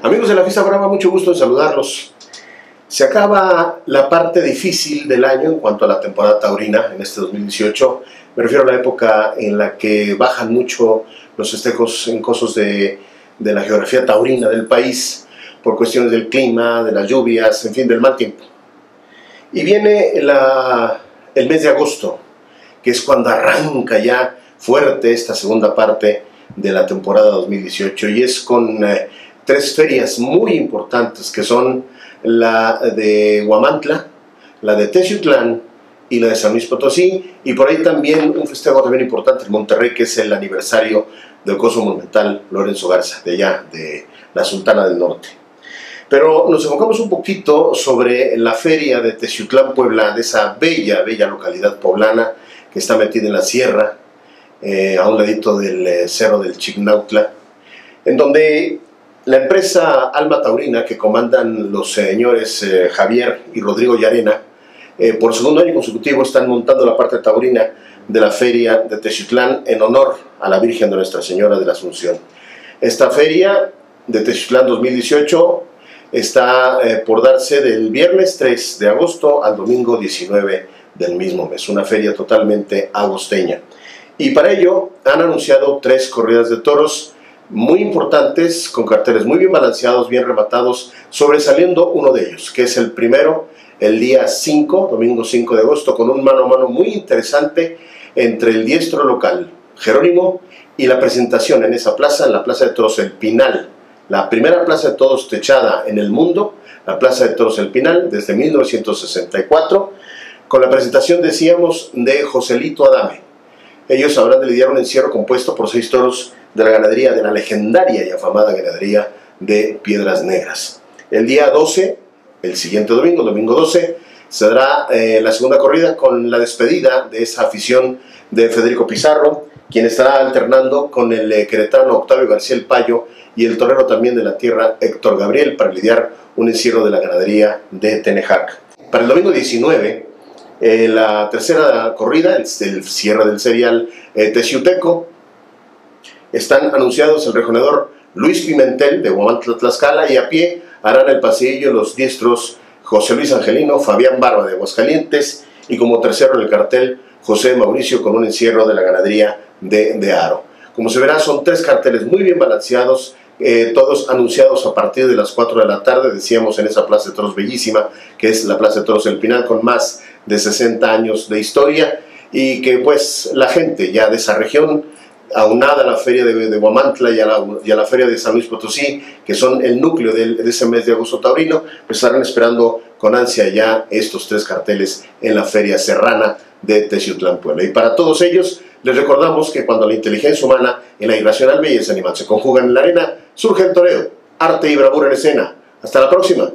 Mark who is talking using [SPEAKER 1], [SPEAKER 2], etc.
[SPEAKER 1] Amigos de la Fiesta Brava, mucho gusto en saludarlos. Se acaba la parte difícil del año en cuanto a la temporada taurina en este 2018. Me refiero a la época en la que bajan mucho los estejos encosos de, de la geografía taurina del país por cuestiones del clima, de las lluvias, en fin, del mal tiempo. Y viene el mes de agosto, que es cuando arranca ya fuerte esta segunda parte de la temporada 2018 y es con eh, tres ferias muy importantes que son la de Huamantla, la de Teciutlán y la de San Luis Potosí y por ahí también un festejo también importante en Monterrey que es el aniversario del coso monumental Lorenzo Garza de allá de la Sultana del Norte. Pero nos enfocamos un poquito sobre la feria de Teciutlán, Puebla, de esa bella, bella localidad poblana que está metida en la sierra, eh, a un ladito del eh, cerro del Chignautla, en donde la empresa Alma Taurina, que comandan los señores eh, Javier y Rodrigo Yarena, por segundo año consecutivo están montando la parte taurina de la feria de Teciutlán en honor a la Virgen de Nuestra Señora de la Asunción. Esta feria de Teciutlán 2018 está por darse del viernes 3 de agosto al domingo 19 del mismo mes, una feria totalmente agosteña. Y para ello han anunciado tres corridas de toros muy importantes, con carteles muy bien balanceados, bien rematados, sobresaliendo uno de ellos, que es el primero, el día 5, domingo 5 de agosto, con un mano a mano muy interesante entre el diestro local, Jerónimo, y la presentación en esa plaza, en la Plaza de Toros El Pinal, la primera plaza de toros techada en el mundo, la Plaza de Toros El Pinal, desde 1964, con la presentación, decíamos, de Joselito Adame, ellos habrán de lidiar un encierro compuesto por seis toros de la ganadería, de la legendaria y afamada ganadería de Piedras Negras. El día 12, el siguiente domingo, domingo 12, se dará eh, la segunda corrida con la despedida de esa afición de Federico Pizarro, quien estará alternando con el eh, queretano Octavio García El Payo y el torero también de la tierra Héctor Gabriel para lidiar un encierro de la ganadería de Tenejac. Para el domingo 19, eh, la tercera corrida, el, cierre del serial eh, Teciuteco, están anunciados el rejonador Luis Pimentel de Huamantla, Tlaxcala y a pie harán el pasillo los diestros José Luis Angelino, Fabián Barba de Aguascalientes y como tercero en el cartel José Mauricio con un encierro de la ganadería de, de Aro. Como se verá, son tres carteles muy bien balanceados, eh, todos anunciados a partir de las 4 de la tarde, decíamos en esa Plaza de Toros bellísima, que es la Plaza de Toros El Pinal, con más de 60 años de historia, y que pues la gente ya de esa región, aunada a la feria de, Guamantla y a, la, feria de San Luis Potosí, que son el núcleo de, de ese mes de agosto taurino, pues estarán esperando con ansia ya estos tres carteles en la feria serrana de Teciutlán, Puebla. Y para todos ellos, les recordamos que cuando la inteligencia humana y la irracional belleza animal se conjugan en la arena, surge el toreo, arte y bravura en escena. Hasta la próxima.